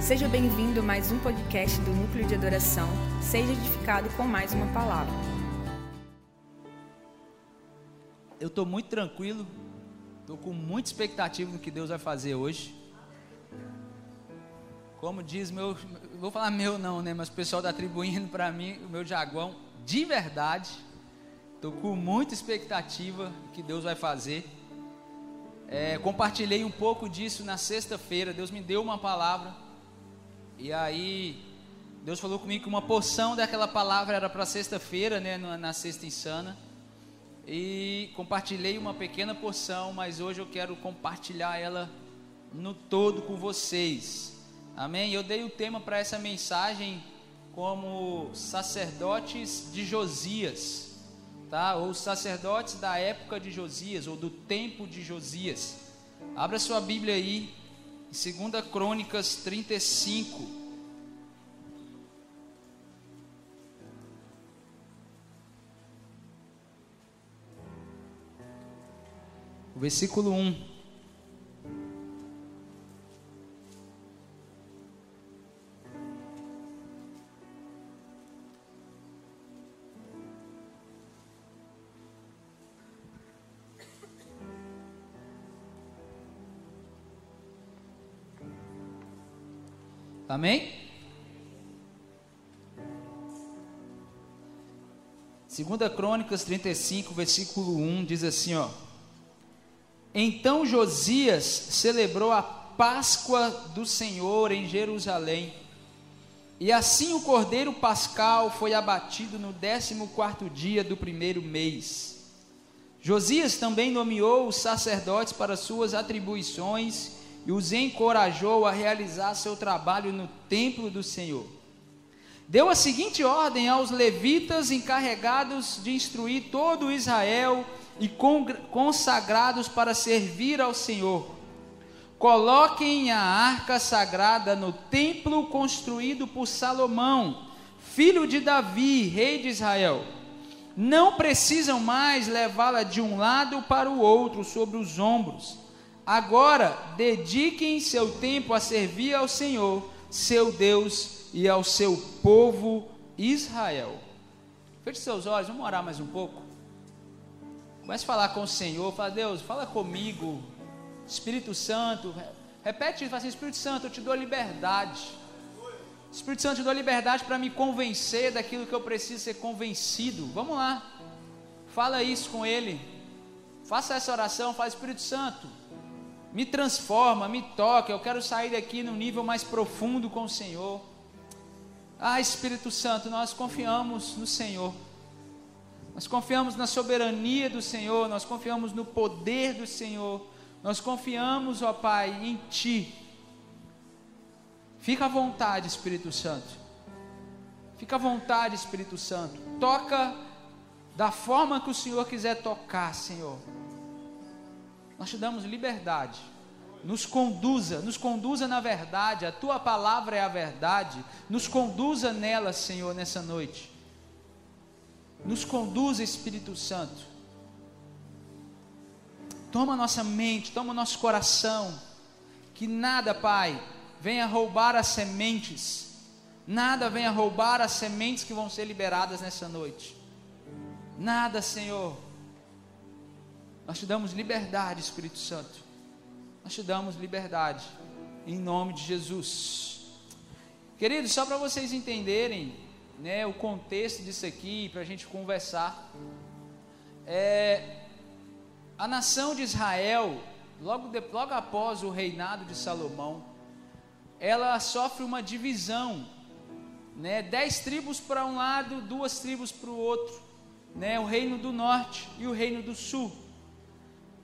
Seja bem-vindo a mais um podcast do Núcleo de Adoração. Seja edificado com mais uma palavra. Eu estou muito tranquilo, estou com muita expectativa do que Deus vai fazer hoje. Como diz meu, vou falar meu não, né? Mas o pessoal está atribuindo para mim o meu jaguão de verdade. Estou com muita expectativa do que Deus vai fazer. É, compartilhei um pouco disso na sexta-feira. Deus me deu uma palavra. E aí, Deus falou comigo que uma porção daquela palavra era para sexta-feira, né, na, sexta insana. E compartilhei uma pequena porção, mas hoje eu quero compartilhar ela no todo com vocês. Amém? Eu dei o tema para essa mensagem como sacerdotes de Josias tá? Ou sacerdotes da época de Josias, ou do tempo de Josias. Abra sua Bíblia aí, em 2 Crônicas 35. Versículo 1. Amém? Segunda Crônicas 35, versículo 1 diz assim, ó: Então Josias celebrou a Páscoa do Senhor em Jerusalém. E assim o cordeiro pascal foi abatido no décimo quarto dia do primeiro mês. Josias também nomeou os sacerdotes para suas atribuições e os encorajou a realizar seu trabalho no templo do Senhor. Deu a seguinte ordem aos levitas encarregados de instruir todo Israel e consagrados para servir ao Senhor. Coloquem a arca sagrada no templo construído por Salomão, filho de Davi, rei de Israel. Não precisam mais levá-la de um lado para o outro sobre os ombros Agora, dediquem seu tempo a servir ao Senhor, seu Deus e ao seu povo Israel. Feche seus olhos, vamos orar mais um pouco. Comece a falar com o Senhor, fala, Deus, fala comigo. Espírito Santo, repete fala assim, Espírito Santo, eu te dou liberdade. Espírito Santo, eu te dou liberdade para me convencer daquilo que eu preciso ser convencido. Vamos lá. Fala isso com Ele. Faça essa oração, fala, Espírito Santo me transforma, me toca. Eu quero sair daqui num nível mais profundo com o Senhor. Ah, Espírito Santo, nós confiamos no Senhor. Nós confiamos na soberania do Senhor, nós confiamos no poder do Senhor. Nós confiamos, ó Pai, em Ti. Fica à vontade, Espírito Santo. Fica à vontade, Espírito Santo. Toca da forma que o Senhor quiser tocar, Senhor. Nós te damos liberdade. Nos conduza, nos conduza na verdade. A tua palavra é a verdade. Nos conduza nela, Senhor, nessa noite. Nos conduza, Espírito Santo. Toma nossa mente, toma nosso coração. Que nada, Pai, venha roubar as sementes. Nada venha roubar as sementes que vão ser liberadas nessa noite. Nada, Senhor nós te damos liberdade, Espírito Santo. Nós te damos liberdade, em nome de Jesus. Queridos, só para vocês entenderem né, o contexto disso aqui, para a gente conversar. É, a nação de Israel, logo, de, logo após o reinado de Salomão, ela sofre uma divisão, né, dez tribos para um lado, duas tribos para o outro, né, o reino do norte e o reino do sul.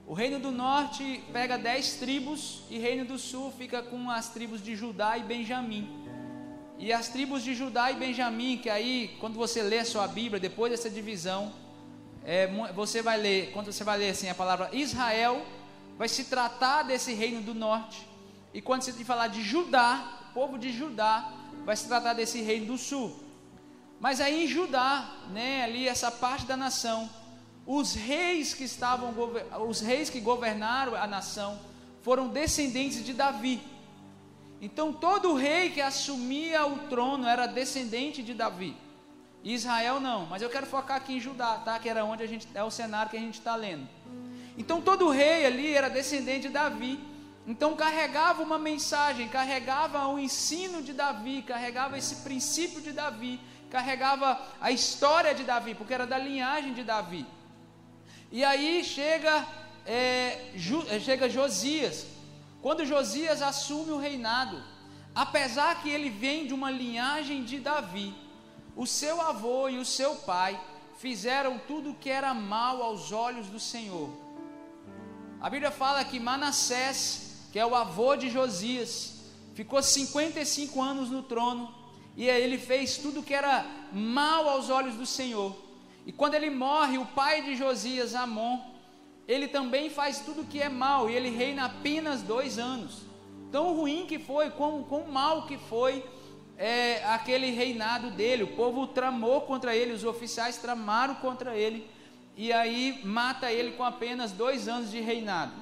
O reino do norte pega dez tribos e o reino do sul fica com as tribos de Judá e Benjamim. E as tribos de Judá e Benjamim, que aí, quando você lê a sua Bíblia, depois dessa divisão, é, você vai ler, quando você vai ler assim a palavra Israel, vai se tratar desse reino do norte. E quando você falar de Judá, povo de Judá, vai se tratar desse reino do sul. Mas aí em Judá, né, ali essa parte da nação, os reis que estavam os reis que governaram a nação foram descendentes de Davi. Então todo rei que assumia o trono era descendente de Davi. Israel não, mas eu quero focar aqui em Judá, tá? Que era onde a gente é o cenário que a gente está lendo. Então todo rei ali era descendente de Davi. Então carregava uma mensagem, carregava o ensino de Davi, carregava esse princípio de Davi, carregava a história de Davi, porque era da linhagem de Davi. E aí chega, é, é chega Josias. Quando Josias assume o reinado, apesar que ele vem de uma linhagem de Davi, o seu avô e o seu pai fizeram tudo o que era mal aos olhos do Senhor. A Bíblia fala que Manassés, que é o avô de Josias, ficou 55 anos no trono e ele fez tudo o que era mal aos olhos do Senhor. E quando ele morre, o pai de Josias, Amon, ele também faz tudo que é mal e ele reina apenas dois anos. Tão ruim que foi, quão, quão mal que foi é, aquele reinado dele. O povo tramou contra ele, os oficiais tramaram contra ele, e aí mata ele com apenas dois anos de reinado.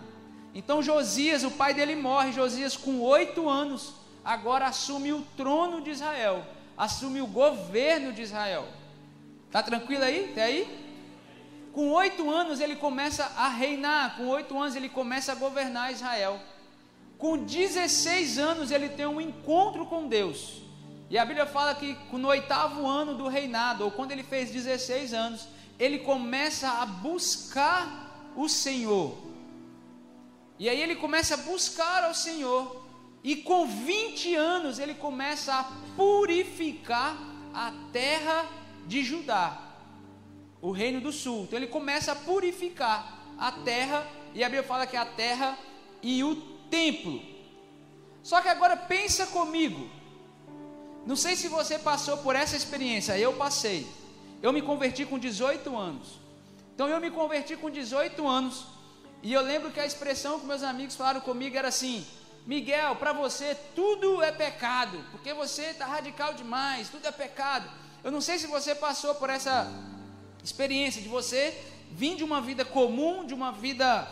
Então Josias, o pai dele morre, Josias com oito anos, agora assume o trono de Israel, assume o governo de Israel. Tá tranquilo aí? Até aí? Com oito anos ele começa a reinar, com oito anos ele começa a governar Israel. Com 16 anos ele tem um encontro com Deus. E a Bíblia fala que no oitavo ano do reinado, ou quando ele fez 16 anos, ele começa a buscar o Senhor. E aí ele começa a buscar ao Senhor. E com 20 anos ele começa a purificar a terra de Judá, o reino do sul. Então ele começa a purificar a terra, e a Bíblia fala que é a terra e o templo. Só que agora pensa comigo, não sei se você passou por essa experiência, eu passei. Eu me converti com 18 anos. Então eu me converti com 18 anos. E eu lembro que a expressão que meus amigos falaram comigo era assim: Miguel, para você tudo é pecado, porque você está radical demais, tudo é pecado. Eu não sei se você passou por essa experiência de você vir de uma vida comum, de uma vida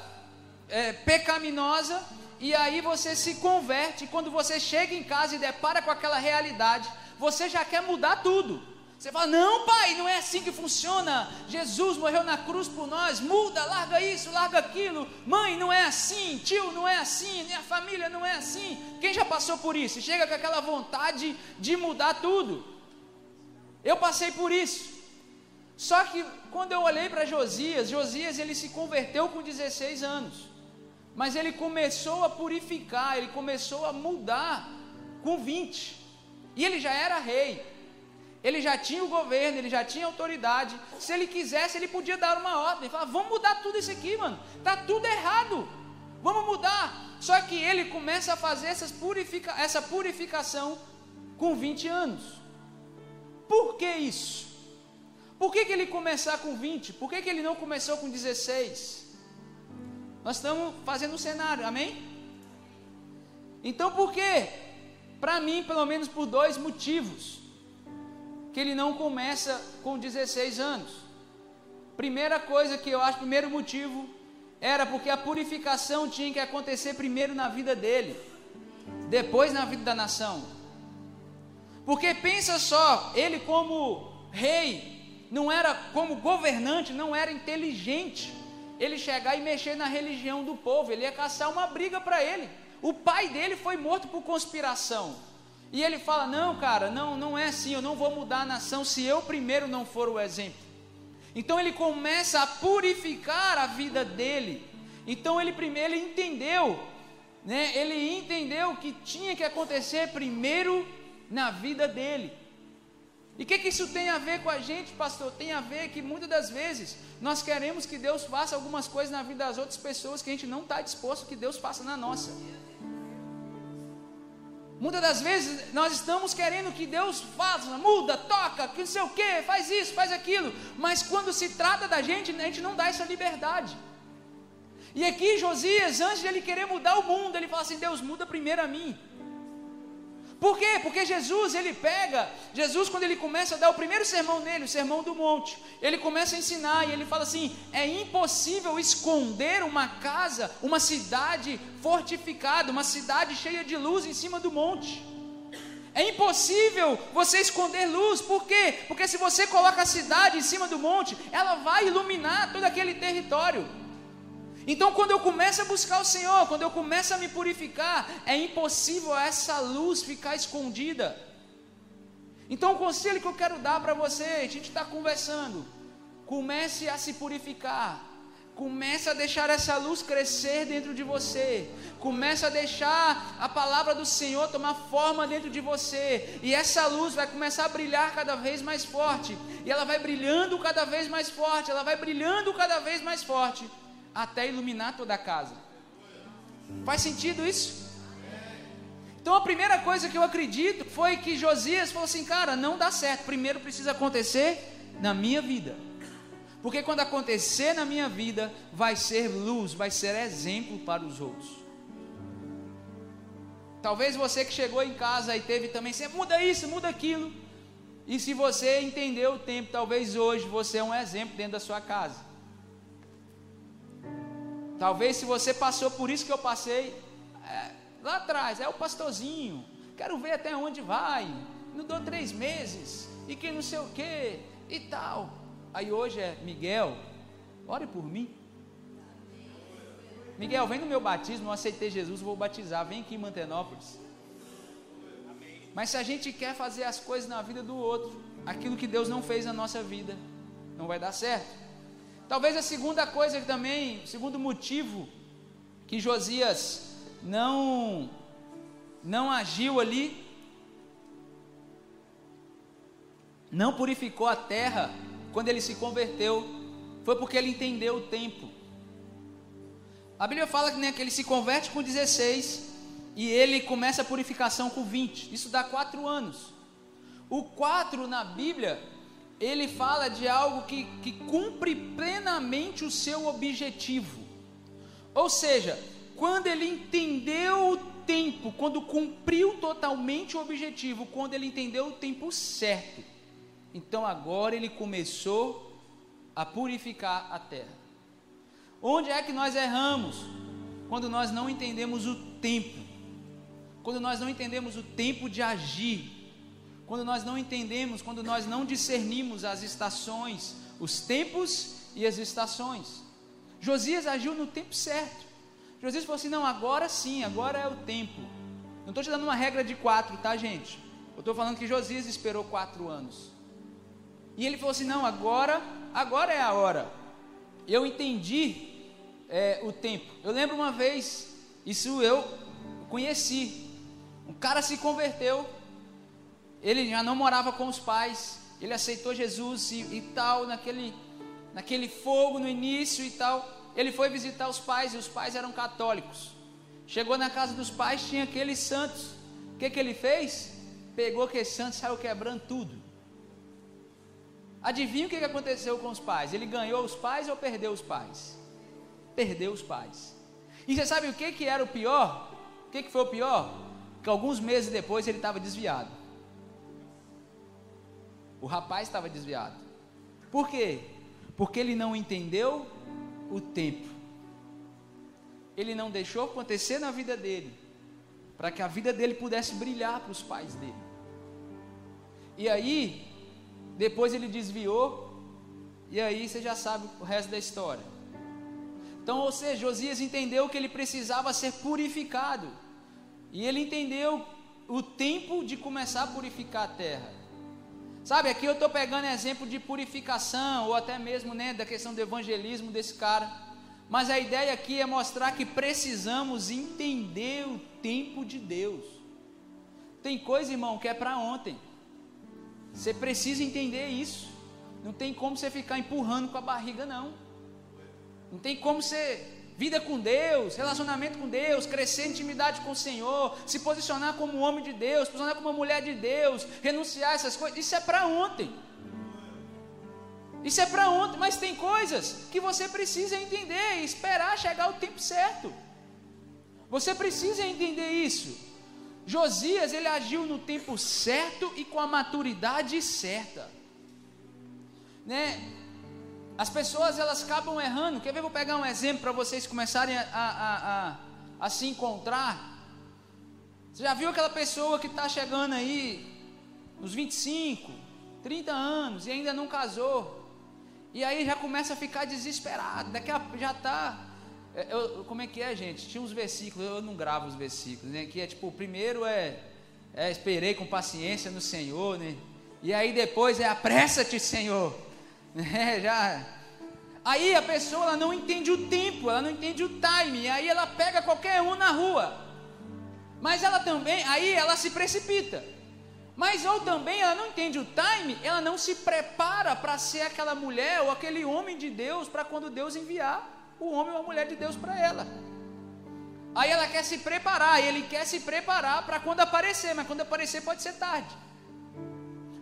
é, pecaminosa, e aí você se converte, e quando você chega em casa e depara com aquela realidade, você já quer mudar tudo. Você fala: Não, pai, não é assim que funciona. Jesus morreu na cruz por nós. Muda, larga isso, larga aquilo. Mãe, não é assim. Tio, não é assim. Minha família não é assim. Quem já passou por isso? Chega com aquela vontade de mudar tudo. Eu passei por isso. Só que quando eu olhei para Josias, Josias ele se converteu com 16 anos mas ele começou a purificar, ele começou a mudar com 20. E ele já era rei. Ele já tinha o governo, ele já tinha autoridade. Se ele quisesse, ele podia dar uma ordem, falar: "Vamos mudar tudo isso aqui, mano. Tá tudo errado. Vamos mudar". Só que ele começa a fazer purifica essa purificação com 20 anos. Por que isso? Por que, que ele começar com 20? Por que, que ele não começou com 16? Nós estamos fazendo um cenário, amém? Então por quê? Para mim, pelo menos por dois motivos, que ele não começa com 16 anos. Primeira coisa que eu acho, primeiro motivo, era porque a purificação tinha que acontecer primeiro na vida dele, depois na vida da nação. Porque pensa só, ele como rei, não era como governante, não era inteligente ele chegar e mexer na religião do povo, ele ia caçar uma briga para ele. O pai dele foi morto por conspiração. E ele fala: Não, cara, não, não é assim, eu não vou mudar a nação se eu primeiro não for o exemplo. Então ele começa a purificar a vida dele. Então ele primeiro ele entendeu, né? Ele entendeu que tinha que acontecer primeiro na vida dele. E o que, que isso tem a ver com a gente, pastor? Tem a ver que muitas das vezes nós queremos que Deus faça algumas coisas na vida das outras pessoas que a gente não está disposto que Deus faça na nossa. Muitas das vezes nós estamos querendo que Deus faça, muda, toca, que não sei o que, faz isso, faz aquilo, mas quando se trata da gente, a gente não dá essa liberdade. E aqui Josias, antes de ele querer mudar o mundo, ele fala assim: Deus muda primeiro a mim. Por quê? Porque Jesus, ele pega, Jesus quando ele começa a dar o primeiro sermão nele, o sermão do monte, ele começa a ensinar e ele fala assim: é impossível esconder uma casa, uma cidade fortificada, uma cidade cheia de luz em cima do monte. É impossível você esconder luz, por quê? Porque se você coloca a cidade em cima do monte, ela vai iluminar todo aquele território. Então, quando eu começo a buscar o Senhor, quando eu começo a me purificar, é impossível essa luz ficar escondida. Então, o conselho que eu quero dar para você, a gente está conversando, comece a se purificar, comece a deixar essa luz crescer dentro de você, comece a deixar a palavra do Senhor tomar forma dentro de você, e essa luz vai começar a brilhar cada vez mais forte, e ela vai brilhando cada vez mais forte, ela vai brilhando cada vez mais forte até iluminar toda a casa. Faz sentido isso? Então a primeira coisa que eu acredito foi que Josias falou assim: cara, não dá certo. Primeiro precisa acontecer na minha vida. Porque quando acontecer na minha vida, vai ser luz, vai ser exemplo para os outros. Talvez você que chegou em casa e teve também, você muda isso, muda aquilo. E se você entendeu o tempo, talvez hoje você é um exemplo dentro da sua casa. Talvez se você passou por isso que eu passei, é, lá atrás, é o pastorzinho, quero ver até onde vai, não dou três meses, e que não sei o que, e tal. Aí hoje é, Miguel, ore por mim. Miguel, vem no meu batismo, eu aceitei Jesus, vou batizar, vem aqui em Mantenópolis. Mas se a gente quer fazer as coisas na vida do outro, aquilo que Deus não fez na nossa vida, não vai dar certo. Talvez a segunda coisa que também, o segundo motivo que Josias não não agiu ali, não purificou a terra quando ele se converteu, foi porque ele entendeu o tempo. A Bíblia fala que, né, que ele se converte com 16 e ele começa a purificação com 20. Isso dá quatro anos. O 4 na Bíblia ele fala de algo que, que cumpre plenamente o seu objetivo. Ou seja, quando ele entendeu o tempo, quando cumpriu totalmente o objetivo, quando ele entendeu o tempo certo, então agora ele começou a purificar a terra. Onde é que nós erramos? Quando nós não entendemos o tempo, quando nós não entendemos o tempo de agir, quando nós não entendemos, quando nós não discernimos as estações, os tempos e as estações. Josias agiu no tempo certo. Josias falou assim: não, agora sim, agora é o tempo. Não estou te dando uma regra de quatro, tá, gente? Eu estou falando que Josias esperou quatro anos. E ele falou assim: não, agora, agora é a hora. Eu entendi é, o tempo. Eu lembro uma vez, isso eu conheci. Um cara se converteu ele já não morava com os pais, ele aceitou Jesus e, e tal, naquele, naquele fogo no início e tal. Ele foi visitar os pais e os pais eram católicos. Chegou na casa dos pais, tinha aqueles santos. O que, que ele fez? Pegou aquele santo e saiu quebrando tudo. Adivinha o que, que aconteceu com os pais? Ele ganhou os pais ou perdeu os pais? Perdeu os pais. E você sabe o que, que era o pior? O que, que foi o pior? Que alguns meses depois ele estava desviado. O rapaz estava desviado. Por quê? Porque ele não entendeu o tempo. Ele não deixou acontecer na vida dele, para que a vida dele pudesse brilhar para os pais dele. E aí, depois ele desviou, e aí você já sabe o resto da história. Então, ou seja, Josias entendeu que ele precisava ser purificado, e ele entendeu o tempo de começar a purificar a terra. Sabe, aqui eu estou pegando exemplo de purificação, ou até mesmo né, da questão do evangelismo desse cara. Mas a ideia aqui é mostrar que precisamos entender o tempo de Deus. Tem coisa, irmão, que é para ontem. Você precisa entender isso. Não tem como você ficar empurrando com a barriga, não. Não tem como você vida com Deus, relacionamento com Deus, crescer intimidade com o Senhor, se posicionar como homem de Deus, posicionar como uma mulher de Deus, renunciar a essas coisas, isso é para ontem. Isso é para ontem, mas tem coisas que você precisa entender e esperar chegar o tempo certo. Você precisa entender isso. Josias, ele agiu no tempo certo e com a maturidade certa. Né? As pessoas, elas acabam errando. Quer ver? Vou pegar um exemplo para vocês começarem a, a, a, a, se encontrar. Você já viu aquela pessoa que está chegando aí, nos 25, 30 anos, e ainda não casou? E aí já começa a ficar desesperado. Daqui a já está é, como é que é, gente? Tinha uns versículos, eu não gravo os versículos, né? Que é tipo, o primeiro é, é esperei com paciência no Senhor, né? E aí depois é apressa-te, Senhor. Né? Já. Aí a pessoa ela não entende o tempo, ela não entende o time, aí ela pega qualquer um na rua. Mas ela também, aí ela se precipita. Mas ou também ela não entende o time, ela não se prepara para ser aquela mulher ou aquele homem de Deus para quando Deus enviar o homem ou a mulher de Deus para ela. Aí ela quer se preparar, ele quer se preparar para quando aparecer, mas quando aparecer pode ser tarde.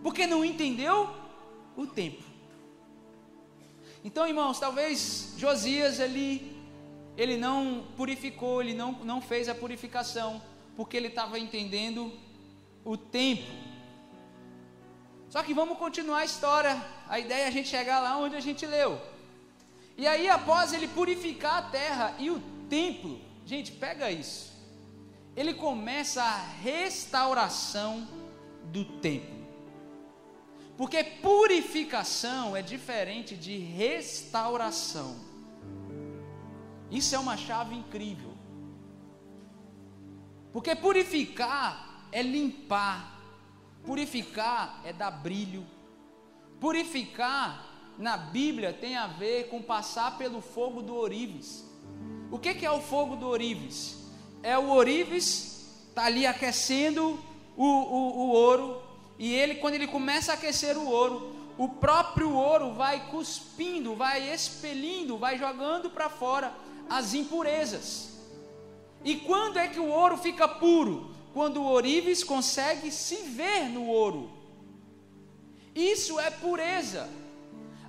Porque não entendeu o tempo. Então, irmãos, talvez Josias ali ele não purificou, ele não, não fez a purificação, porque ele estava entendendo o tempo. Só que vamos continuar a história. A ideia é a gente chegar lá onde a gente leu. E aí, após ele purificar a terra e o templo, gente, pega isso. Ele começa a restauração do templo. Porque purificação é diferente de restauração. Isso é uma chave incrível. Porque purificar é limpar, purificar é dar brilho, purificar na Bíblia tem a ver com passar pelo fogo do orives. O que, é o fogo do orives? É o orives, está ali aquecendo o, o, o ouro, e ele, quando ele começa a aquecer o ouro, o próprio ouro vai cuspindo, vai expelindo, vai jogando para fora as impurezas. E quando é que o ouro fica puro? Quando o orives consegue se ver no ouro. Isso é pureza.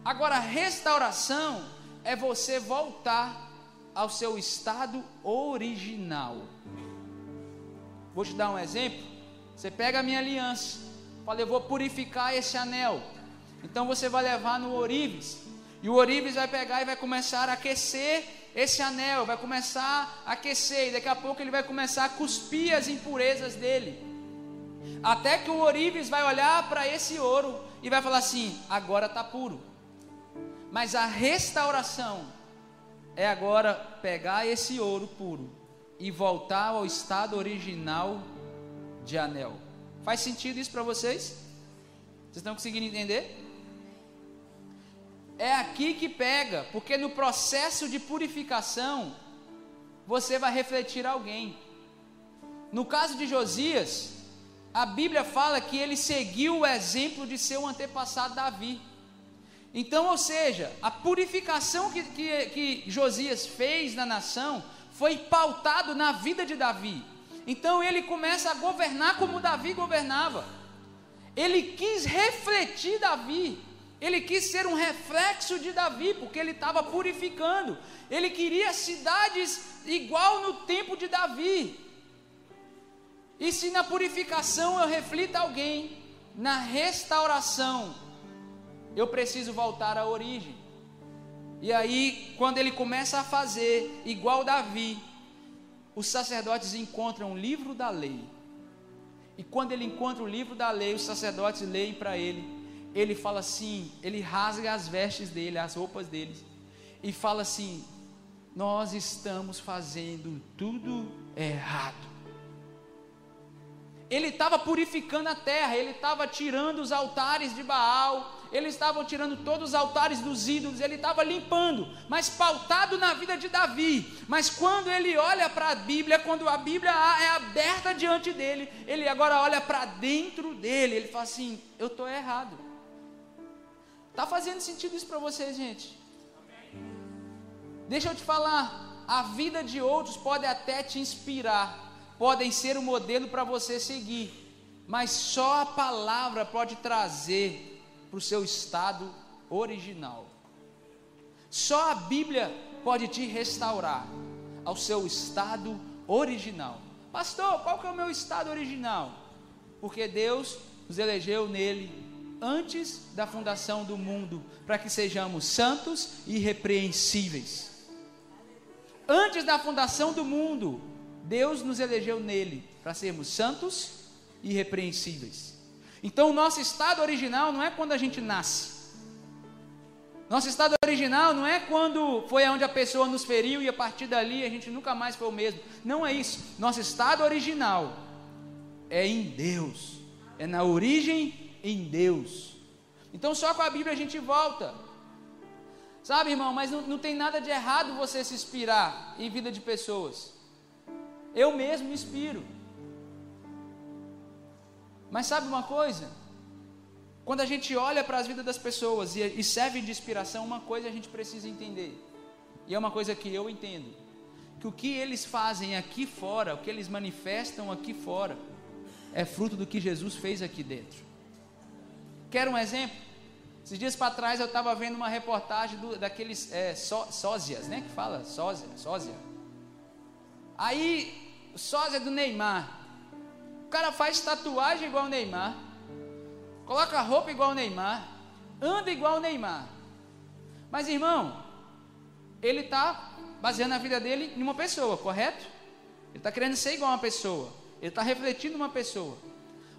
Agora, restauração é você voltar ao seu estado original. Vou te dar um exemplo. Você pega a minha aliança, fala, eu vou purificar esse anel. Então você vai levar no orives, e o orives vai pegar e vai começar a aquecer esse anel, vai começar a aquecer, e daqui a pouco ele vai começar a cuspir as impurezas dele. Até que o orives vai olhar para esse ouro e vai falar assim: agora está puro. Mas a restauração é agora pegar esse ouro puro e voltar ao estado original de anel. Faz sentido isso para vocês? Vocês estão conseguindo entender? É aqui que pega, porque no processo de purificação você vai refletir alguém. No caso de Josias, a Bíblia fala que ele seguiu o exemplo de seu antepassado Davi. Então, ou seja, a purificação que, que, que Josias fez na nação foi pautado na vida de Davi. Então ele começa a governar como Davi governava. Ele quis refletir Davi. Ele quis ser um reflexo de Davi, porque ele estava purificando. Ele queria cidades igual no tempo de Davi. E se na purificação eu reflita alguém, na restauração eu preciso voltar à origem. E aí, quando ele começa a fazer igual Davi, os sacerdotes encontram o livro da lei. E quando ele encontra o livro da lei, os sacerdotes leem para ele. Ele fala assim, ele rasga as vestes dele, as roupas dele, e fala assim: Nós estamos fazendo tudo errado. Ele estava purificando a terra, ele estava tirando os altares de Baal, eles estavam tirando todos os altares dos ídolos, ele estava limpando, mas pautado na vida de Davi. Mas quando ele olha para a Bíblia, quando a Bíblia é aberta diante dele, ele agora olha para dentro dele, ele fala assim: Eu estou errado. Está fazendo sentido isso para vocês, gente? Deixa eu te falar, a vida de outros pode até te inspirar, podem ser o um modelo para você seguir, mas só a palavra pode trazer para o seu estado original. Só a Bíblia pode te restaurar ao seu estado original. Pastor, qual que é o meu estado original? Porque Deus nos elegeu nele antes da fundação do mundo, para que sejamos santos e irrepreensíveis. Antes da fundação do mundo, Deus nos elegeu nele para sermos santos e irrepreensíveis. Então, o nosso estado original não é quando a gente nasce. Nosso estado original não é quando foi onde a pessoa nos feriu e a partir dali a gente nunca mais foi o mesmo. Não é isso. Nosso estado original é em Deus. É na origem em Deus. Então só com a Bíblia a gente volta. Sabe, irmão, mas não, não tem nada de errado você se inspirar em vida de pessoas. Eu mesmo me inspiro. Mas sabe uma coisa? Quando a gente olha para as vidas das pessoas e, e serve de inspiração, uma coisa a gente precisa entender, e é uma coisa que eu entendo: que o que eles fazem aqui fora, o que eles manifestam aqui fora, é fruto do que Jesus fez aqui dentro. Quer um exemplo? Esses dias para trás eu estava vendo uma reportagem do, daqueles é, só, sósias, né? Que fala sósia, sósia. Aí, sósia do Neymar. Cara faz tatuagem igual o Neymar coloca roupa igual o Neymar, anda igual o Neymar. Mas irmão, ele está baseando a vida dele em uma pessoa, correto? Ele está querendo ser igual a uma pessoa, ele está refletindo uma pessoa.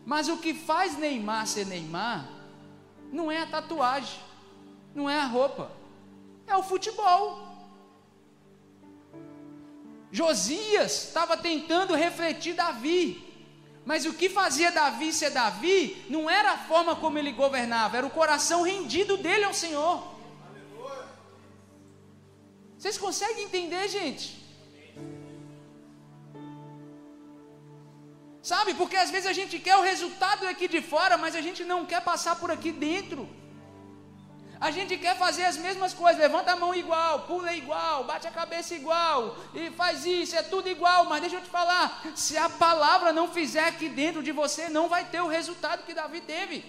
Mas o que faz Neymar ser Neymar não é a tatuagem, não é a roupa, é o futebol. Josias estava tentando refletir Davi, mas o que fazia Davi ser Davi não era a forma como ele governava, era o coração rendido dele ao Senhor. Vocês conseguem entender, gente? Sabe, porque às vezes a gente quer o resultado aqui de fora, mas a gente não quer passar por aqui dentro. A gente quer fazer as mesmas coisas, levanta a mão igual, pula igual, bate a cabeça igual, e faz isso, é tudo igual, mas deixa eu te falar, se a palavra não fizer aqui dentro de você, não vai ter o resultado que Davi teve.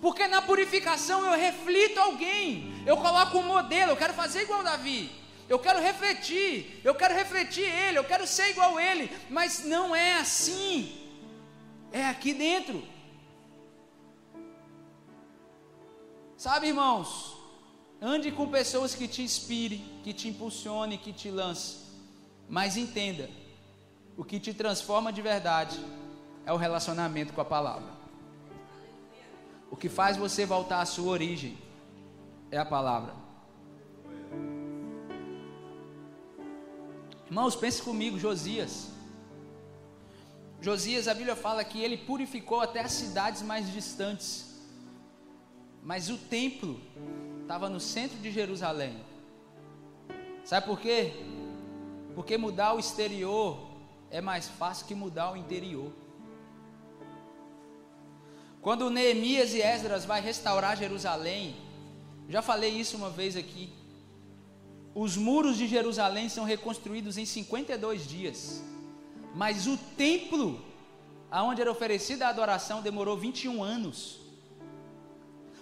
Porque na purificação eu reflito alguém, eu coloco um modelo, eu quero fazer igual Davi, eu quero refletir, eu quero refletir ele, eu quero ser igual ele, mas não é assim, é aqui dentro. Sabe, irmãos, ande com pessoas que te inspirem, que te impulsionem, que te lancem. Mas entenda, o que te transforma de verdade é o relacionamento com a palavra. O que faz você voltar à sua origem é a palavra. Irmãos, pense comigo, Josias. Josias, a Bíblia fala que ele purificou até as cidades mais distantes. Mas o templo estava no centro de Jerusalém. Sabe por quê? Porque mudar o exterior é mais fácil que mudar o interior. Quando Neemias e Esdras vai restaurar Jerusalém, já falei isso uma vez aqui. Os muros de Jerusalém são reconstruídos em 52 dias. Mas o templo, aonde era oferecida a adoração, demorou 21 anos.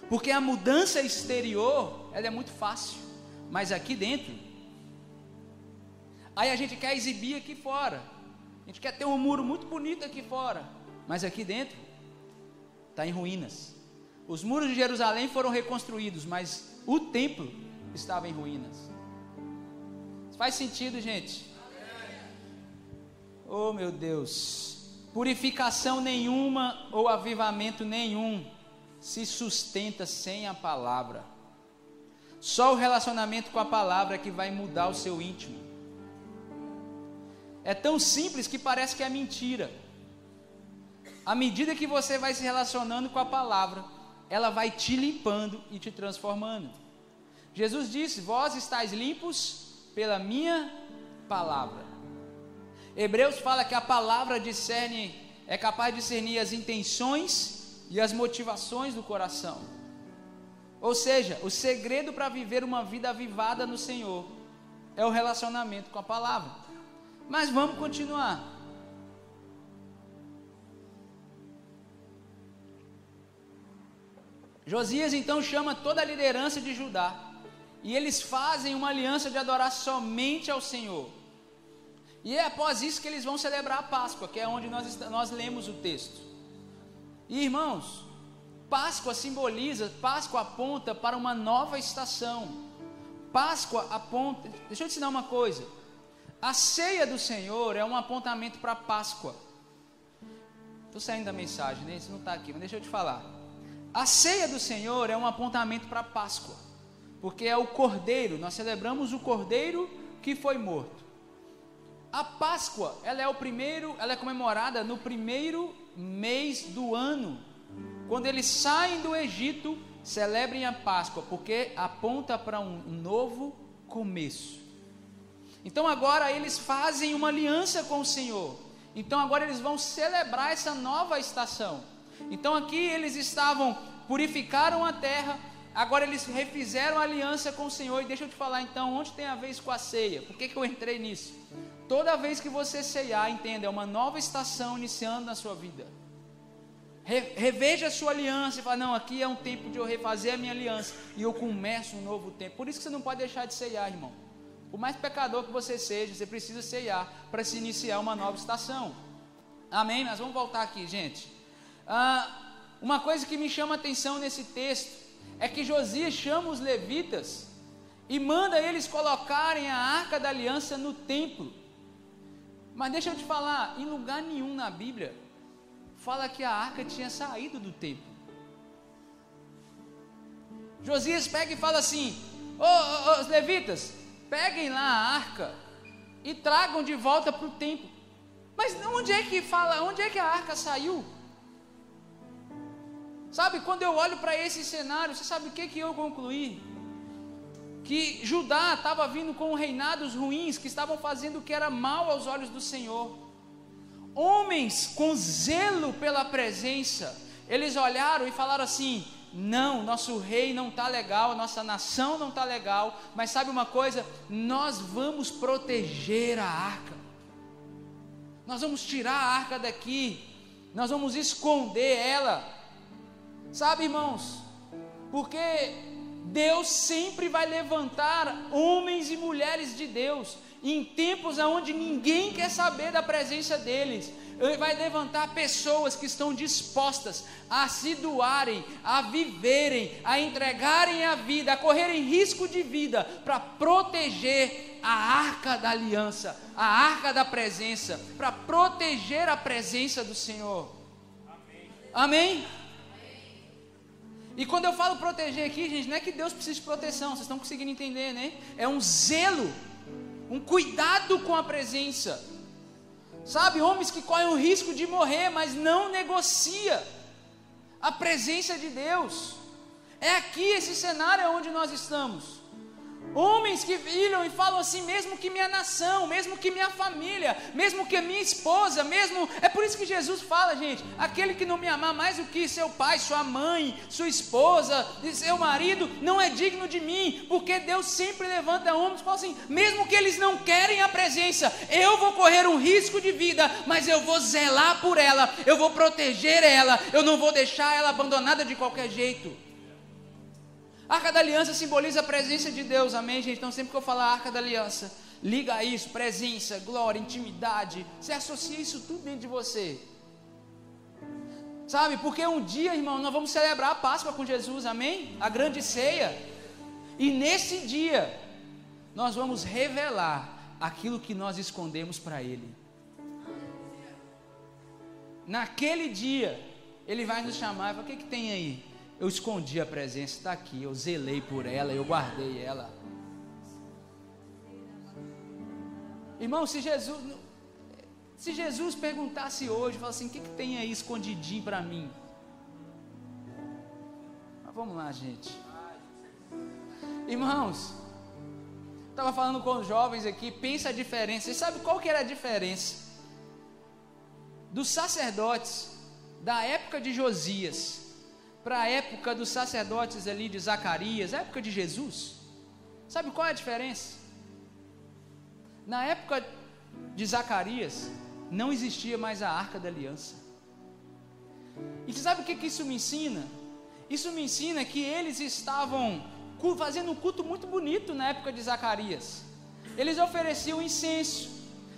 Porque a mudança exterior, ela é muito fácil, mas aqui dentro, aí a gente quer exibir aqui fora. A gente quer ter um muro muito bonito aqui fora, mas aqui dentro está em ruínas. Os muros de Jerusalém foram reconstruídos, mas o templo estava em ruínas. Faz sentido, gente? Oh, meu Deus. Purificação nenhuma ou avivamento nenhum se sustenta sem a palavra. Só o relacionamento com a palavra é que vai mudar o seu íntimo. É tão simples que parece que é mentira. À medida que você vai se relacionando com a palavra, ela vai te limpando e te transformando. Jesus disse: Vós estáis limpos pela minha palavra. Hebreus fala que a palavra discerne, é capaz de discernir as intenções e as motivações do coração. Ou seja, o segredo para viver uma vida avivada no Senhor é o relacionamento com a palavra. Mas vamos continuar. Josias então chama toda a liderança de Judá e eles fazem uma aliança de adorar somente ao Senhor. E é após isso que eles vão celebrar a Páscoa, que é onde nós, nós lemos o texto. E irmãos, Páscoa simboliza, Páscoa aponta para uma nova estação. Páscoa aponta. Deixa eu te ensinar uma coisa. A ceia do Senhor é um apontamento para Páscoa. Estou saindo da mensagem, né? Isso não está aqui, mas deixa eu te falar. A ceia do Senhor é um apontamento para Páscoa, porque é o Cordeiro, nós celebramos o Cordeiro que foi morto. A Páscoa, ela é o primeiro, ela é comemorada no primeiro mês do ano. Quando eles saem do Egito, celebrem a Páscoa, porque aponta para um novo começo. Então agora eles fazem uma aliança com o Senhor. Então agora eles vão celebrar essa nova estação. Então aqui eles estavam purificaram a terra, agora eles refizeram a aliança com o Senhor. E deixa eu te falar então, onde tem a isso com a ceia? Por que, que eu entrei nisso? Toda vez que você ceiar, entenda, é uma nova estação iniciando na sua vida. reveja a sua aliança e fala: Não, aqui é um tempo de eu refazer a minha aliança e eu começo um novo tempo. Por isso que você não pode deixar de ceiar, irmão. Por mais pecador que você seja, você precisa ceiar para se iniciar uma nova estação. Amém? Nós vamos voltar aqui, gente. Ah, uma coisa que me chama a atenção nesse texto é que Josias chama os levitas e manda eles colocarem a arca da aliança no templo. Mas deixa eu te falar, em lugar nenhum na Bíblia fala que a arca tinha saído do templo. Josias pega e fala assim: Ô oh, oh, os levitas, peguem lá a arca e tragam de volta para o templo. Mas onde é que fala, onde é que a arca saiu? Sabe, quando eu olho para esse cenário, você sabe o que, que eu concluí? que Judá estava vindo com reinados ruins que estavam fazendo o que era mal aos olhos do Senhor. Homens com zelo pela presença, eles olharam e falaram assim: não, nosso rei não está legal, nossa nação não está legal, mas sabe uma coisa? Nós vamos proteger a arca, nós vamos tirar a arca daqui, nós vamos esconder ela, sabe, irmãos? Porque Deus sempre vai levantar homens e mulheres de Deus em tempos onde ninguém quer saber da presença deles. Ele vai levantar pessoas que estão dispostas a se doarem, a viverem, a entregarem a vida, a correrem risco de vida para proteger a arca da aliança, a arca da presença, para proteger a presença do Senhor. Amém? Amém? E quando eu falo proteger aqui, gente, não é que Deus precisa de proteção, vocês estão conseguindo entender, né? É um zelo, um cuidado com a presença. Sabe, homens que correm o risco de morrer, mas não negocia a presença de Deus. É aqui esse cenário onde nós estamos. Homens que viram e falam assim, mesmo que minha nação, mesmo que minha família, mesmo que minha esposa, mesmo. É por isso que Jesus fala, gente: aquele que não me amar mais do que seu pai, sua mãe, sua esposa, seu marido, não é digno de mim, porque Deus sempre levanta homens e fala assim: mesmo que eles não querem a presença, eu vou correr um risco de vida, mas eu vou zelar por ela, eu vou proteger ela, eu não vou deixar ela abandonada de qualquer jeito. Arca da aliança simboliza a presença de Deus, amém, gente? Então, sempre que eu falar arca da aliança, liga a isso: presença, glória, intimidade. Você associa isso tudo dentro de você. Sabe, porque um dia, irmão, nós vamos celebrar a Páscoa com Jesus, amém? A grande ceia. E nesse dia, nós vamos revelar aquilo que nós escondemos para Ele. Naquele dia, Ele vai nos chamar e falar: o que, que tem aí? Eu escondi a presença, está aqui. Eu zelei por ela, eu guardei ela. Irmão, se Jesus, se Jesus perguntasse hoje, falasse assim: o que, que tem aí escondidinho para mim? Mas vamos lá, gente. Irmãos, estava falando com os jovens aqui, pensa a diferença. Você sabe qual que era a diferença? Dos sacerdotes da época de Josias para a época dos sacerdotes ali de Zacarias, época de Jesus. Sabe qual é a diferença? Na época de Zacarias, não existia mais a arca da aliança. E você sabe o que, que isso me ensina? Isso me ensina que eles estavam fazendo um culto muito bonito na época de Zacarias. Eles ofereciam incenso,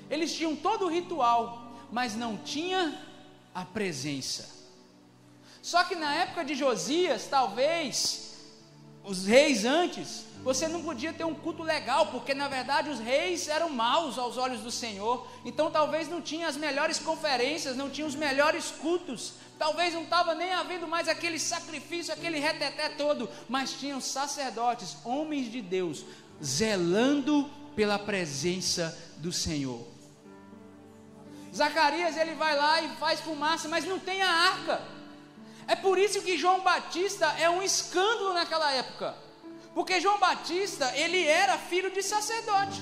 Eles tinham todo o ritual, mas não tinha a presença. Só que na época de Josias, talvez os reis antes você não podia ter um culto legal, porque na verdade os reis eram maus aos olhos do Senhor. Então talvez não tinha as melhores conferências, não tinha os melhores cultos. Talvez não estava nem havendo mais aquele sacrifício, aquele reteté todo, mas tinham sacerdotes, homens de Deus, zelando pela presença do Senhor. Zacarias ele vai lá e faz fumaça, mas não tem a arca. É por isso que João Batista é um escândalo naquela época. Porque João Batista, ele era filho de sacerdote.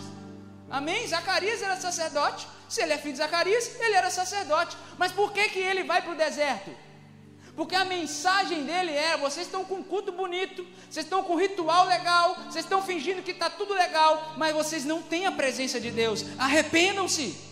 Amém? Zacarias era sacerdote. Se ele é filho de Zacarias, ele era sacerdote. Mas por que, que ele vai para o deserto? Porque a mensagem dele é: vocês estão com um culto bonito, vocês estão com ritual legal, vocês estão fingindo que está tudo legal, mas vocês não têm a presença de Deus. Arrependam-se.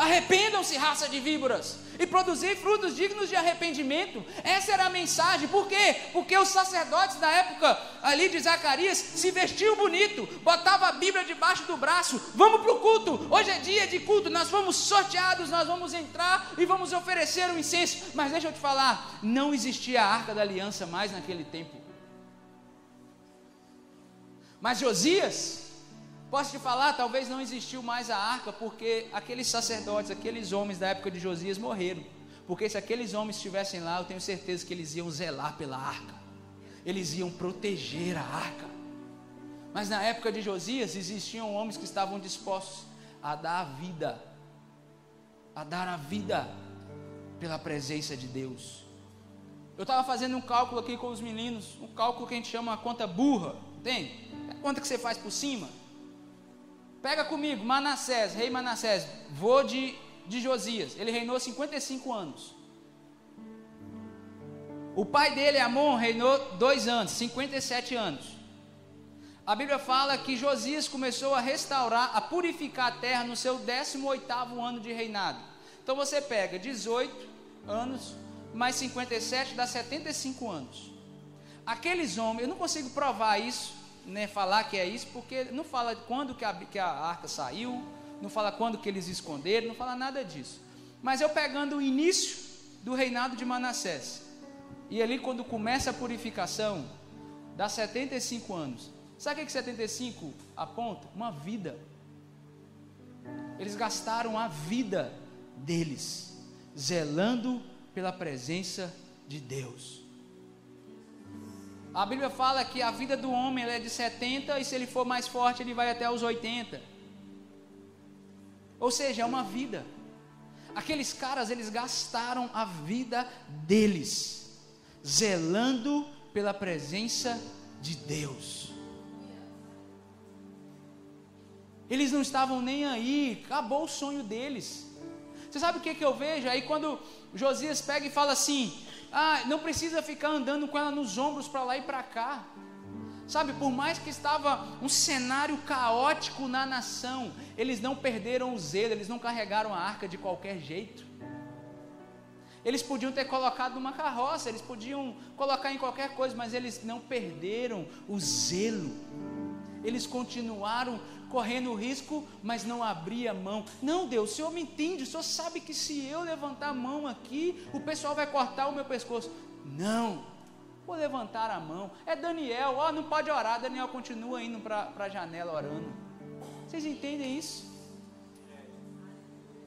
Arrependam-se, raça de víboras, e produzir frutos dignos de arrependimento. Essa era a mensagem. Por quê? Porque os sacerdotes da época ali de Zacarias se vestiam bonito, botava a Bíblia debaixo do braço. Vamos para o culto. Hoje é dia de culto. Nós fomos sorteados, nós vamos entrar e vamos oferecer o um incenso. Mas deixa eu te falar, não existia a arca da aliança mais naquele tempo. Mas Josias Posso te falar, talvez não existiu mais a arca, porque aqueles sacerdotes, aqueles homens da época de Josias morreram. Porque se aqueles homens estivessem lá, eu tenho certeza que eles iam zelar pela arca, eles iam proteger a arca. Mas na época de Josias existiam homens que estavam dispostos a dar a vida, a dar a vida pela presença de Deus. Eu estava fazendo um cálculo aqui com os meninos, um cálculo que a gente chama a conta burra, tem? É a conta que você faz por cima. Pega comigo, Manassés, rei Manassés, vô de, de Josias. Ele reinou 55 anos. O pai dele, Amon, reinou dois anos, 57 anos. A Bíblia fala que Josias começou a restaurar, a purificar a terra no seu 18 ano de reinado. Então você pega 18 anos mais 57 dá 75 anos. Aqueles homens, eu não consigo provar isso, né, falar que é isso, porque não fala quando que a, que a arca saiu, não fala quando que eles esconderam, não fala nada disso. Mas eu pegando o início do reinado de Manassés, e ali quando começa a purificação, dá 75 anos. Sabe o que 75 aponta? Uma vida. Eles gastaram a vida deles, zelando pela presença de Deus. A Bíblia fala que a vida do homem é de 70 e se ele for mais forte, ele vai até os 80. Ou seja, é uma vida. Aqueles caras, eles gastaram a vida deles, zelando pela presença de Deus. Eles não estavam nem aí, acabou o sonho deles. Você sabe o que, que eu vejo? Aí quando Josias pega e fala assim: ah, não precisa ficar andando com ela nos ombros para lá e para cá. Sabe, por mais que estava um cenário caótico na nação, eles não perderam o zelo, eles não carregaram a arca de qualquer jeito. Eles podiam ter colocado numa carroça, eles podiam colocar em qualquer coisa, mas eles não perderam o zelo. Eles continuaram correndo risco, mas não abria mão. Não, Deus, o Senhor me entende, o Senhor sabe que se eu levantar a mão aqui, o pessoal vai cortar o meu pescoço. Não, vou levantar a mão. É Daniel, ó, não pode orar. Daniel continua indo para a janela orando. Vocês entendem isso?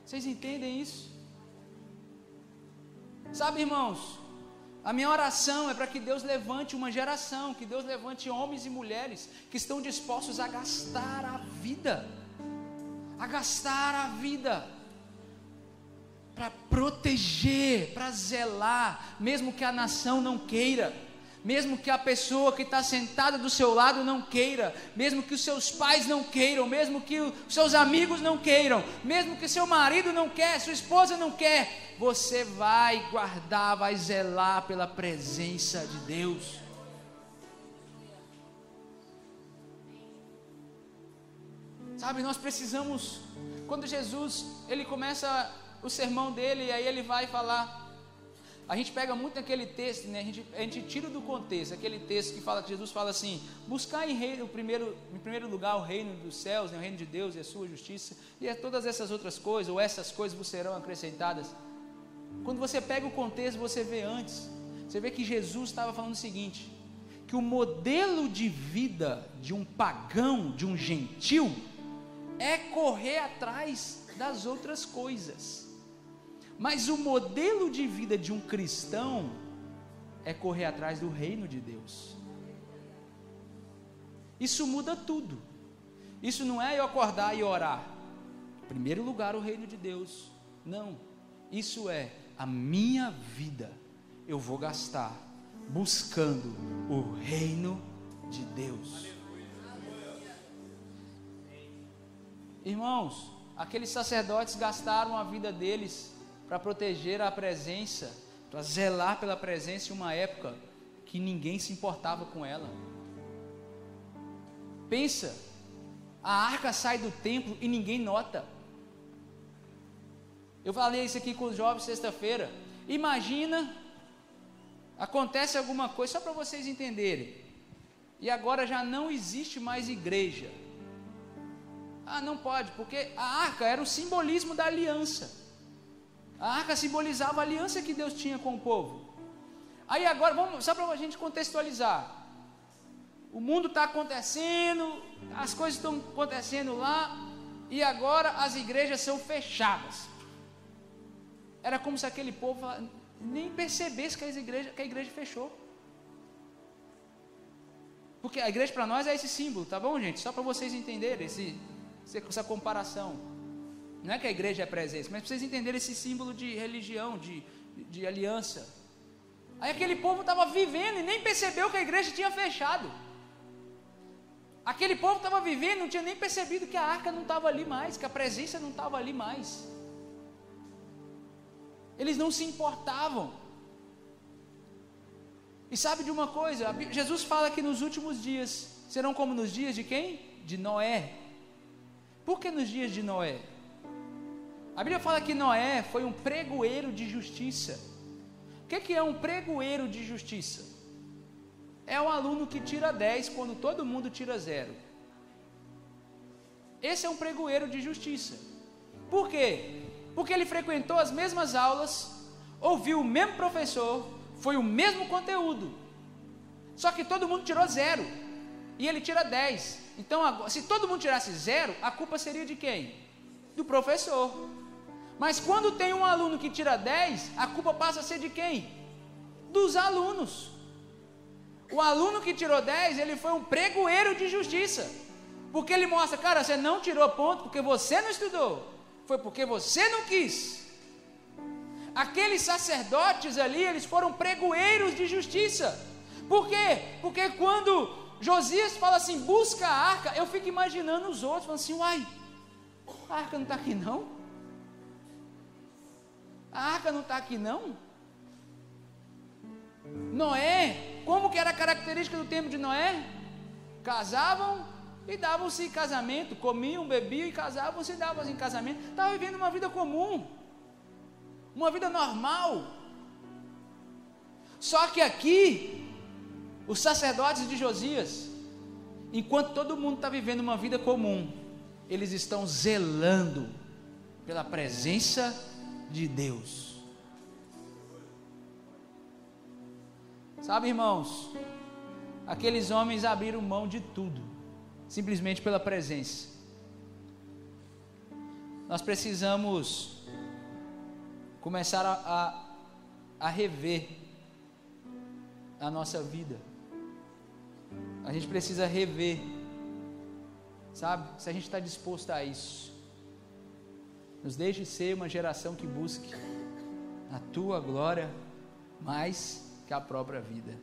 Vocês entendem isso? Sabe, irmãos, a minha oração é para que Deus levante uma geração, que Deus levante homens e mulheres que estão dispostos a gastar a vida, a gastar a vida, para proteger, para zelar, mesmo que a nação não queira mesmo que a pessoa que está sentada do seu lado não queira, mesmo que os seus pais não queiram, mesmo que os seus amigos não queiram, mesmo que seu marido não quer, sua esposa não quer, você vai guardar, vai zelar pela presença de Deus. Sabe, nós precisamos, quando Jesus, ele começa o sermão dele, e aí ele vai falar A gente pega muito naquele texto, né? a, gente, a gente tira do contexto, aquele texto que fala que Jesus fala assim: buscar em, reino, primeiro, em primeiro lugar o reino dos céus, né? o reino de Deus e a sua justiça, e todas essas outras coisas, ou essas coisas vos serão acrescentadas. Quando você pega o contexto, você vê antes, você vê que Jesus estava falando o seguinte: que o modelo de vida de um pagão, de um gentil, é correr atrás das outras coisas. Mas o modelo de vida de um cristão é correr atrás do reino de Deus. Isso muda tudo. Isso não é eu acordar e orar. Em primeiro lugar, o reino de Deus. Não. Isso é a minha vida. Eu vou gastar buscando o reino de Deus. Irmãos, aqueles sacerdotes gastaram a vida deles para proteger a presença, para zelar pela presença em uma época que ninguém se importava com ela. Pensa, a arca sai do templo e ninguém nota. Eu falei isso aqui com os jovens sexta-feira. Imagina, acontece alguma coisa, só para vocês entenderem. E agora já não existe mais igreja. Ah, não pode, porque a arca era o simbolismo da aliança. A arca simbolizava a aliança que Deus tinha com o povo. Aí agora, vamos, só para a gente contextualizar. O mundo está acontecendo, as coisas estão acontecendo lá, e agora as igrejas são fechadas. Era como se aquele povo nem percebesse que a igreja, que a igreja fechou. Porque a igreja para nós é esse símbolo, tá bom, gente? Só para vocês entenderem esse, essa comparação. Não é que a igreja é presença, mas vocês entenderem esse símbolo de religião, de, de aliança. Aí aquele povo estava vivendo e nem percebeu que a igreja tinha fechado. Aquele povo estava vivendo, não tinha nem percebido que a arca não estava ali mais, que a presença não estava ali mais. Eles não se importavam. E sabe de uma coisa? Jesus fala que nos últimos dias serão como nos dias de quem? De Noé. Por que nos dias de Noé? A Bíblia fala que Noé foi um pregoeiro de justiça. O que, é um pregoeiro de justiça? É um aluno que tira 10 quando todo mundo tira zero. Esse é um pregoeiro de justiça. Por quê? Porque ele frequentou as mesmas aulas, ouviu o mesmo professor, foi o mesmo conteúdo. Só que todo mundo tirou zero. E ele tira 10. Então, se todo mundo tirasse zero, a culpa seria de quem? Do professor. Mas quando tem um aluno que tira 10, a culpa passa a ser de quem? Dos alunos. O aluno que tirou 10, ele foi um pregoeiro de justiça. Porque ele mostra, cara, você não tirou ponto porque você não estudou. Foi porque você não quis. Aqueles sacerdotes ali, eles foram pregoeiros de justiça. Por quê? Porque quando Josias fala assim, busca a arca, eu fico imaginando os outros, falando assim, uai, a arca não está aqui não? A arca não está aqui não? Noé, como que era a característica do tempo de Noé? Casavam e davam-se em casamento, comiam, bebiam e casavam-se e davam-se em casamento. Estava vivendo uma vida comum, uma vida normal. Só que aqui, os sacerdotes de Josias, enquanto todo mundo está vivendo uma vida comum, eles estão zelando pela presença de Deus. Sabe, irmãos, aqueles homens abriram mão de tudo, simplesmente pela presença. Nós precisamos começar a, a, a rever a nossa vida. A gente precisa rever, sabe? Se a gente está disposto a isso. Nos deixe ser uma geração que busque a tua glória mais que a própria vida.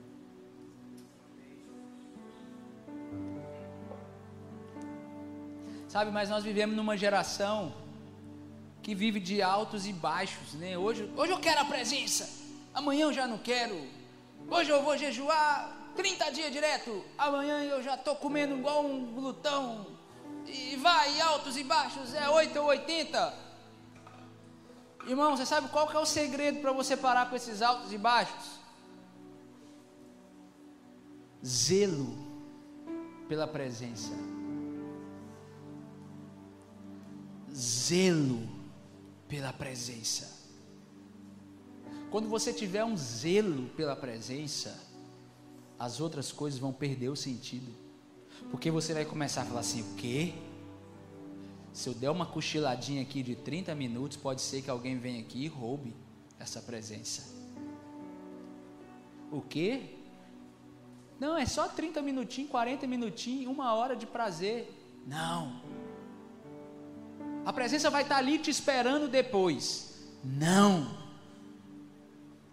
Sabe, mas nós vivemos numa geração que vive de altos e baixos, né? Hoje, hoje eu quero a presença, amanhã eu já não quero. Hoje eu vou jejuar 30 dias direto, amanhã eu já estou comendo igual um glutão. E vai, altos e baixos, é 8 ou 80. Irmão, você sabe qual que é o segredo para você parar com esses altos e baixos? Zelo pela presença. Zelo pela presença. Quando você tiver um zelo pela presença, as outras coisas vão perder o sentido. Porque você vai começar a falar assim: o quê? Se eu der uma cochiladinha aqui de 30 minutos, pode ser que alguém venha aqui e roube essa presença. O quê? Não, é só 30 minutinhos, 40 minutinhos, uma hora de prazer. Não. A presença vai estar ali te esperando depois. Não.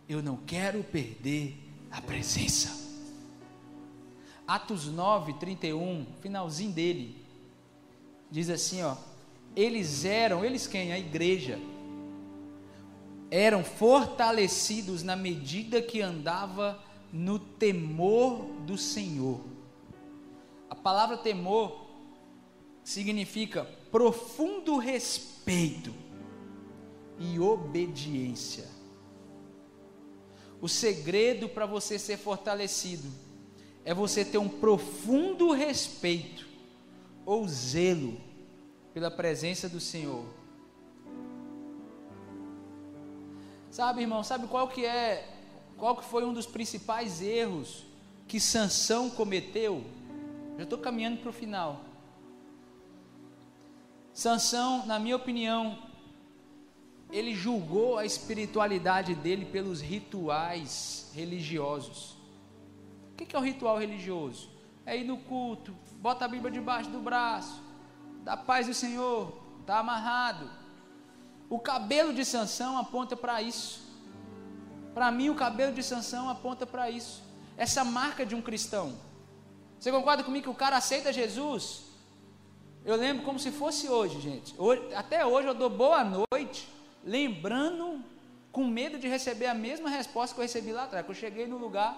Eu não quero perder a presença. Atos 9, 31, finalzinho dele, diz assim: ó, eles eram, eles quem? A igreja, eram fortalecidos na medida que andava no temor do Senhor. A palavra temor significa profundo respeito e obediência. O segredo para você ser fortalecido é você ter um profundo respeito ou zelo pela presença do Senhor. Sabe, irmão, sabe qual que é, qual que foi um dos principais erros que Sansão cometeu? Já estou caminhando para o final. Sansão, na minha opinião, ele julgou a espiritualidade dele pelos rituais religiosos. O que é o ritual religioso? É ir no culto, bota a Bíblia debaixo do braço, dá paz do Senhor, está amarrado. O cabelo de Sansão aponta para isso. Para mim, o cabelo de Sansão aponta para isso. Essa marca de um cristão. Você concorda comigo que o cara aceita Jesus? Eu lembro como se fosse hoje, gente. Hoje, até hoje eu dou boa noite lembrando, com medo de receber a mesma resposta que eu recebi lá atrás. Quando eu cheguei no lugar,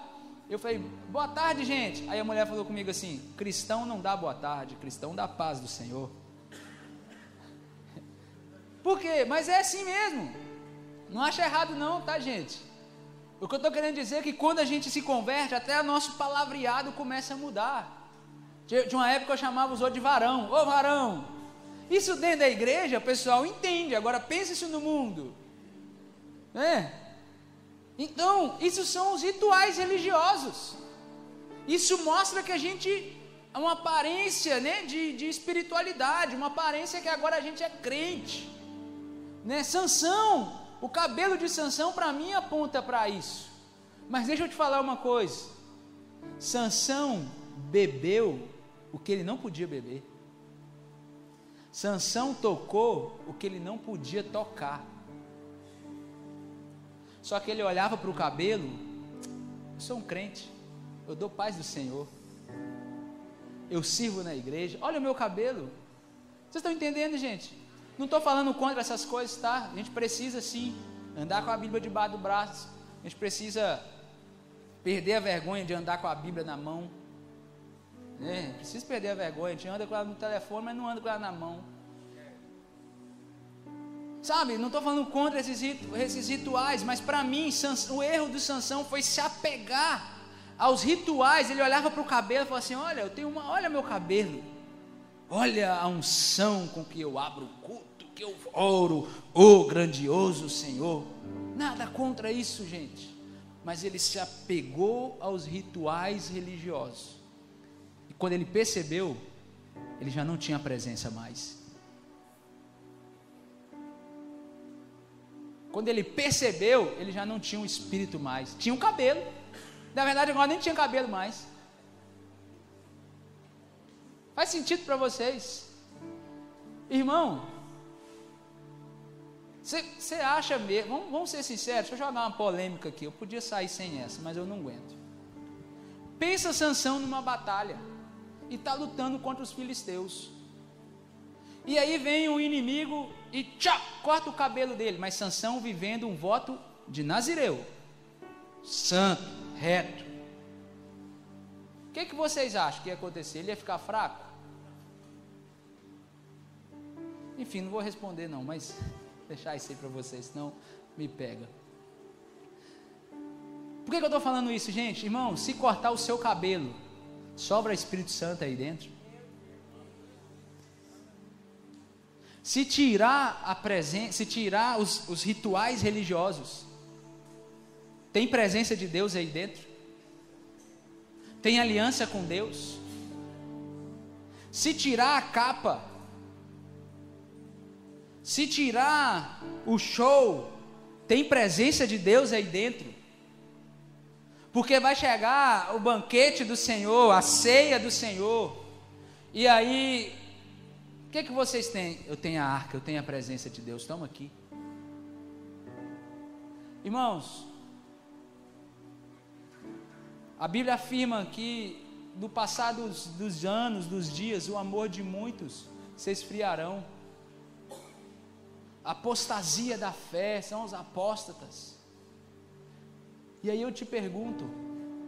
eu falei, boa tarde, gente. Aí a mulher falou comigo assim: cristão não dá boa tarde, cristão dá paz do Senhor. Por quê? Mas é assim mesmo. Não acha errado, não, tá, gente? O que eu estou querendo dizer é que quando a gente se converte, até o nosso palavreado começa a mudar. De uma época eu chamava os outros de varão. Ô varão, isso dentro da igreja, o pessoal entende. Agora pense isso no mundo. É. Então, isso são os rituais religiosos. Isso mostra que a gente uma aparência né, de, de espiritualidade, uma aparência que agora a gente é crente. Né? Sansão, o cabelo de Sansão para mim aponta para isso. Mas deixa eu te falar uma coisa. Sansão bebeu o que ele não podia beber. Sansão tocou o que ele não podia tocar. Só que ele olhava para o cabelo, eu sou um crente, eu dou paz do Senhor. Eu sirvo na igreja. Olha o meu cabelo. Vocês estão entendendo, gente? Não estou falando contra essas coisas, tá? A gente precisa sim andar com a Bíblia debaixo do braço. A gente precisa perder a vergonha de andar com a Bíblia na mão. É, precisa perder a vergonha. A gente anda com ela no telefone, mas não anda com ela na mão. Sabe, não estou falando contra esses, esses rituais, mas para mim, o erro do Sansão foi se apegar aos rituais. Ele olhava para o cabelo e falava assim: Olha, eu tenho uma, olha meu cabelo, olha a unção com que eu abro o culto, que eu oro, o oh, grandioso Senhor. Nada contra isso, gente, mas ele se apegou aos rituais religiosos. Quando ele percebeu, ele já não tinha presença mais. Quando ele percebeu, ele já não tinha um espírito mais. Tinha um cabelo. Na verdade, agora nem tinha cabelo mais. Faz sentido para vocês? Irmão, você acha mesmo? Vamos, vamos ser sinceros, deixa eu jogar uma polêmica aqui. Eu podia sair sem essa, mas eu não aguento. Pensa Sansão numa batalha e está lutando contra os filisteus. E aí vem o inimigo e tchá, corta o cabelo dele. Mas Sansão vivendo um voto de Nazireu, santo, reto. O que, que vocês acham que ia acontecer? Ele ia ficar fraco? Enfim, não vou responder não, mas deixar isso aí para vocês, senão me pega. Por que, que eu estou falando isso, gente? Irmão, se cortar o seu cabelo, sobra Espírito Santo aí dentro? Se tirar a presença, se tirar os, os rituais religiosos, tem presença de Deus aí dentro? Tem aliança com Deus? Se tirar a capa, se tirar o show, tem presença de Deus aí dentro? Porque vai chegar o banquete do Senhor, a ceia do Senhor, e aí, o que, que vocês têm? Eu tenho a arca, eu tenho a presença de Deus, estamos aqui. Irmãos, a Bíblia afirma que no passar dos, dos anos, dos dias, o amor de muitos se esfriarão. Apostasia da fé são os apóstatas. E aí eu te pergunto: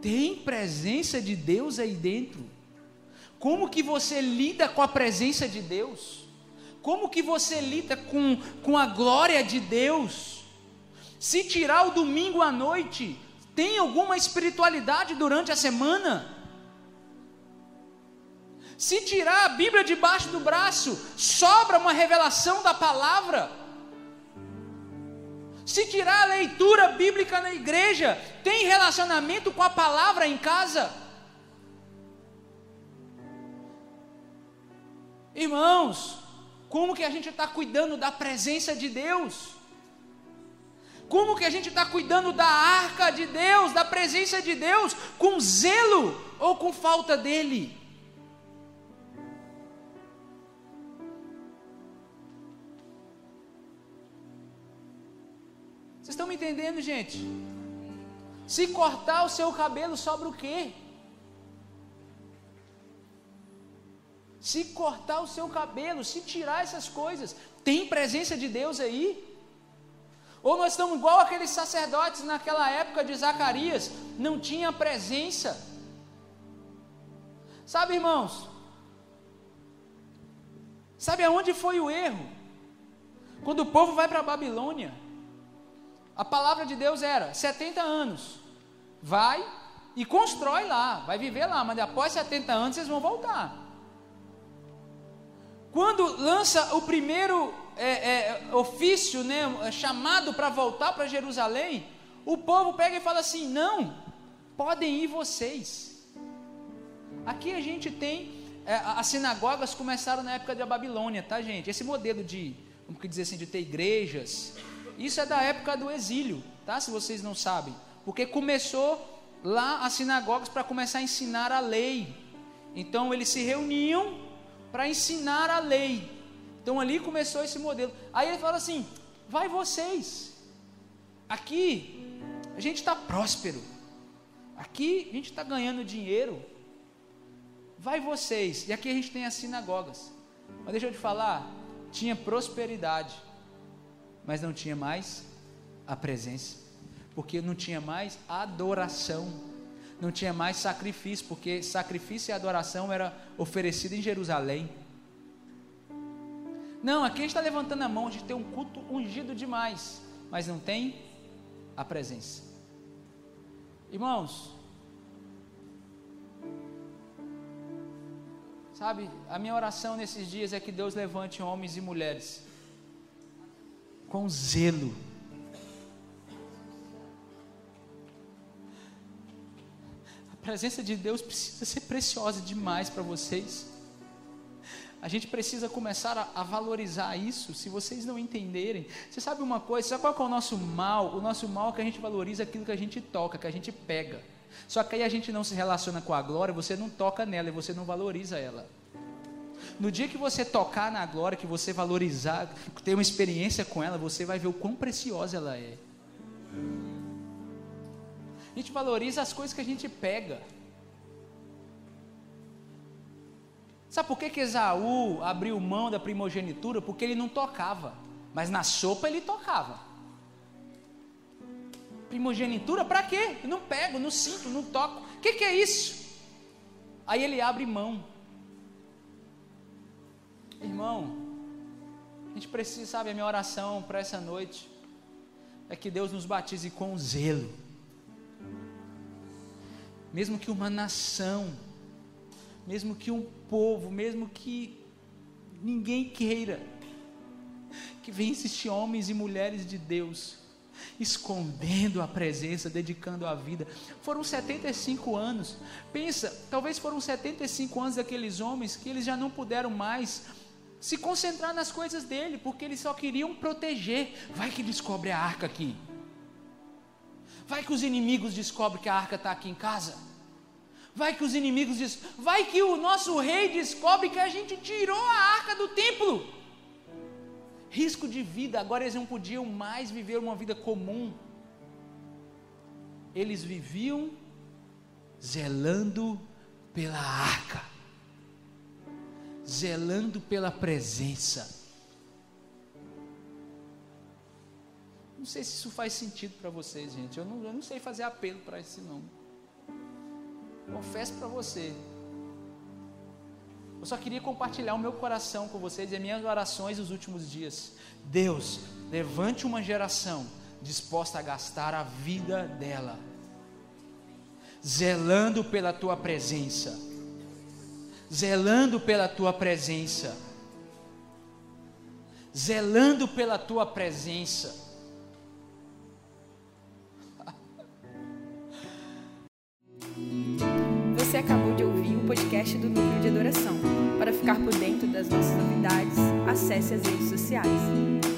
tem presença de Deus aí dentro? Como que você lida com a presença de Deus? Como que você lida com, com a glória de Deus? Se tirar o domingo à noite, tem alguma espiritualidade durante a semana? Se tirar a Bíblia debaixo do braço, sobra uma revelação da palavra. Se tirar a leitura bíblica na igreja, tem relacionamento com a palavra em casa? Irmãos, como que a gente está cuidando da presença de Deus? Como que a gente está cuidando da arca de Deus, da presença de Deus, com zelo ou com falta dele? Vocês estão me entendendo, gente? Se cortar o seu cabelo, sobra o quê? Se cortar o seu cabelo, se tirar essas coisas, tem presença de Deus aí? Ou nós estamos igual aqueles sacerdotes naquela época de Zacarias, não tinha presença. Sabe, irmãos? Sabe aonde foi o erro? Quando o povo vai para a Babilônia, a palavra de Deus era 70 anos. Vai e constrói lá, vai viver lá, mas após 70 anos vocês vão voltar. Quando lança o primeiro é, é, ofício, né, chamado para voltar para Jerusalém, o povo pega e fala assim: não, podem ir vocês. Aqui a gente tem, é, as sinagogas começaram na época da Babilônia, tá gente? Esse modelo de, vamos dizer assim, de ter igrejas, isso é da época do exílio, tá? Se vocês não sabem. Porque começou lá as sinagogas para começar a ensinar a lei. Então eles se reuniam para ensinar a lei. Então ali começou esse modelo. Aí ele fala assim: vai vocês. Aqui a gente está próspero. Aqui a gente está ganhando dinheiro. Vai vocês. E aqui a gente tem as sinagogas. Mas deixa eu te falar, tinha prosperidade mas não tinha mais a presença, porque não tinha mais adoração, não tinha mais sacrifício, porque sacrifício e adoração era oferecido em Jerusalém. Não, aqui está levantando a mão, gente tem um culto ungido demais, mas não tem a presença. Irmãos, sabe, a minha oração nesses dias é que Deus levante homens e mulheres com zelo. Presença de Deus precisa ser preciosa demais para vocês. A gente precisa começar a, a, valorizar isso. Se vocês não entenderem, você sabe uma coisa? Sabe qual é o nosso mal? O nosso mal é que a gente valoriza aquilo que a gente toca, que a gente pega. Só que aí a gente não se relaciona com a glória, você não toca nela e você não valoriza ela. No dia que você tocar na glória, que você valorizar, ter uma experiência com ela, você vai ver o quão preciosa ela é. A gente valoriza as coisas que a gente pega. Sabe por que, que Esaú abriu mão da primogenitura? Porque ele não tocava, mas na sopa ele tocava. Primogenitura para quê? Eu não pego, não sinto, não toco. O que, que é isso? Aí ele abre mão. Irmão, A gente precisa, sabe, a minha oração para essa noite é que Deus nos batize com zelo. Mesmo que uma nação, mesmo que um povo, mesmo que ninguém queira, que venha existir homens e mulheres de Deus, escondendo a presença, dedicando a vida. Foram 75 anos. Pensa, talvez foram 75 anos daqueles homens que eles já não puderam mais se concentrar nas coisas dele, porque eles só queriam proteger. Vai que descobre a arca aqui. Vai que os inimigos descobrem que a arca está aqui em casa. Vai que os inimigos diz, vai que o nosso rei descobre que a gente tirou a arca do templo. Risco de vida, agora eles não podiam mais viver uma vida comum. Eles viviam zelando pela arca zelando pela presença. Não sei se isso faz sentido para vocês, gente. Eu não, eu não sei fazer apelo para isso, não. Confesso para você. Eu só queria compartilhar o meu coração com vocês e as minhas orações nos últimos dias. Deus, levante uma geração disposta a gastar a vida dela, zelando pela tua presença zelando pela tua presença. Zelando pela tua presença. Você acabou de ouvir o podcast do Núcleo de Adoração. Para ficar por dentro das nossas novidades, acesse as redes sociais.